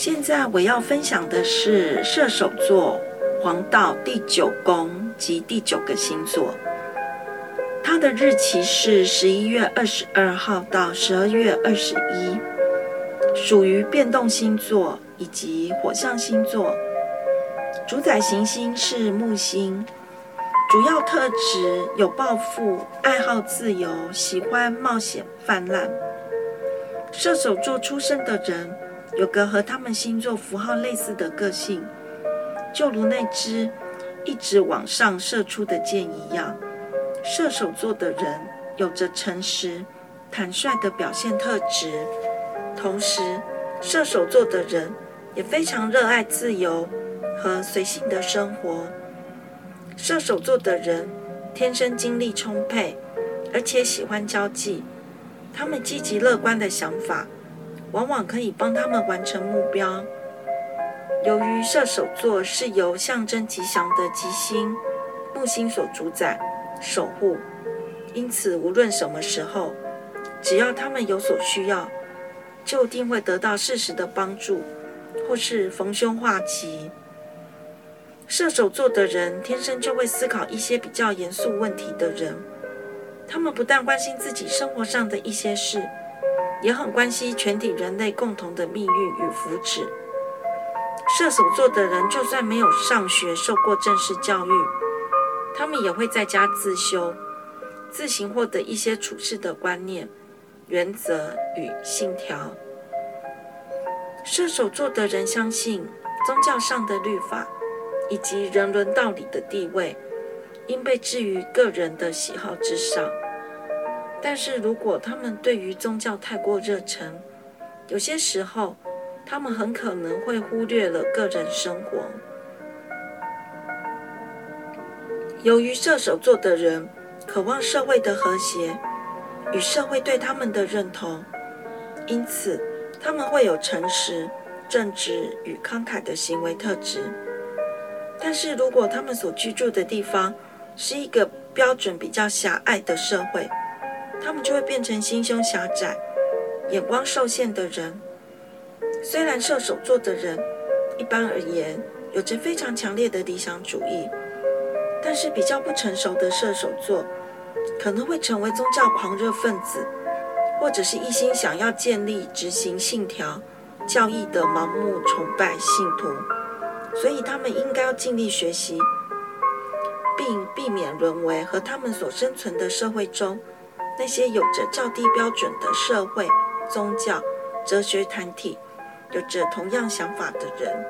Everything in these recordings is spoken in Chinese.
现在我要分享的是射手座黄道第九宫及第九个星座，它的日期是十一月二十二号到十二月二十一，属于变动星座以及火象星座，主宰行星是木星，主要特质有抱负、爱好自由、喜欢冒险泛滥。射手座出生的人。有个和他们星座符号类似的个性，就如那只一直往上射出的箭一样。射手座的人有着诚实、坦率的表现特质，同时，射手座的人也非常热爱自由和随性的生活。射手座的人天生精力充沛，而且喜欢交际，他们积极乐观的想法。往往可以帮他们完成目标。由于射手座是由象征吉祥的吉星木星所主宰、守护，因此无论什么时候，只要他们有所需要，就一定会得到适时的帮助，或是逢凶化吉。射手座的人天生就会思考一些比较严肃问题的人，他们不但关心自己生活上的一些事。也很关心全体人类共同的命运与福祉。射手座的人就算没有上学受过正式教育，他们也会在家自修，自行获得一些处事的观念、原则与信条。射手座的人相信宗教上的律法以及人伦道理的地位，应被置于个人的喜好之上。但是如果他们对于宗教太过热忱，有些时候，他们很可能会忽略了个人生活。由于射手座的人渴望社会的和谐与社会对他们的认同，因此他们会有诚实、正直与慷慨的行为特质。但是如果他们所居住的地方是一个标准比较狭隘的社会，他们就会变成心胸狭窄、眼光受限的人。虽然射手座的人一般而言有着非常强烈的理想主义，但是比较不成熟的射手座可能会成为宗教狂热分子，或者是一心想要建立、执行信条、教义的盲目崇拜信徒。所以他们应该要尽力学习，并避免沦为和他们所生存的社会中。那些有着较低标准的社会、宗教、哲学团体，有着同样想法的人。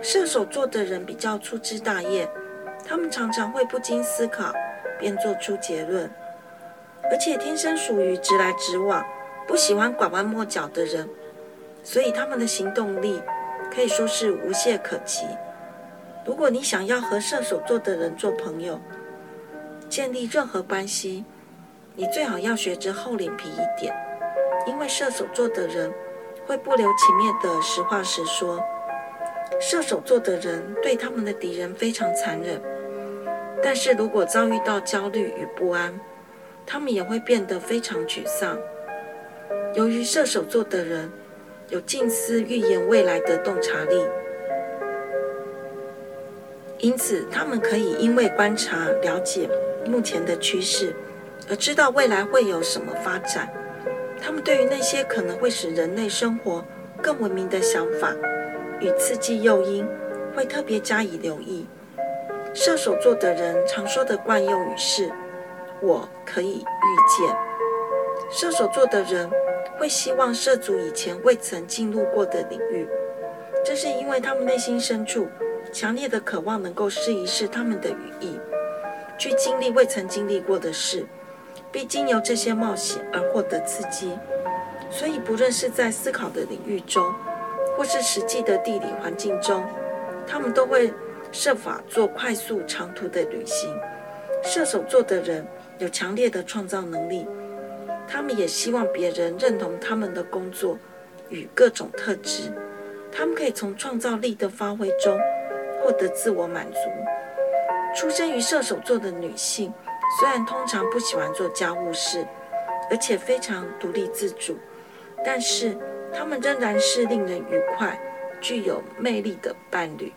射手座的人比较粗枝大叶，他们常常会不经思考便做出结论，而且天生属于直来直往、不喜欢拐弯抹角的人，所以他们的行动力可以说是无懈可击。如果你想要和射手座的人做朋友，建立任何关系，你最好要学着厚脸皮一点，因为射手座的人会不留情面的实话实说。射手座的人对他们的敌人非常残忍，但是如果遭遇到焦虑与不安，他们也会变得非常沮丧。由于射手座的人有近似预言未来的洞察力，因此他们可以因为观察了解目前的趋势。而知道未来会有什么发展，他们对于那些可能会使人类生活更文明的想法与刺激诱因，会特别加以留意。射手座的人常说的惯用语是“我可以预见”。射手座的人会希望涉足以前未曾进入过的领域，这是因为他们内心深处强烈的渴望能够试一试他们的羽翼，去经历未曾经历过的事。必经由这些冒险而获得刺激，所以不论是在思考的领域中，或是实际的地理环境中，他们都会设法做快速长途的旅行。射手座的人有强烈的创造能力，他们也希望别人认同他们的工作与各种特质，他们可以从创造力的发挥中获得自我满足。出生于射手座的女性。虽然通常不喜欢做家务事，而且非常独立自主，但是他们仍然是令人愉快具有魅力的伴侣。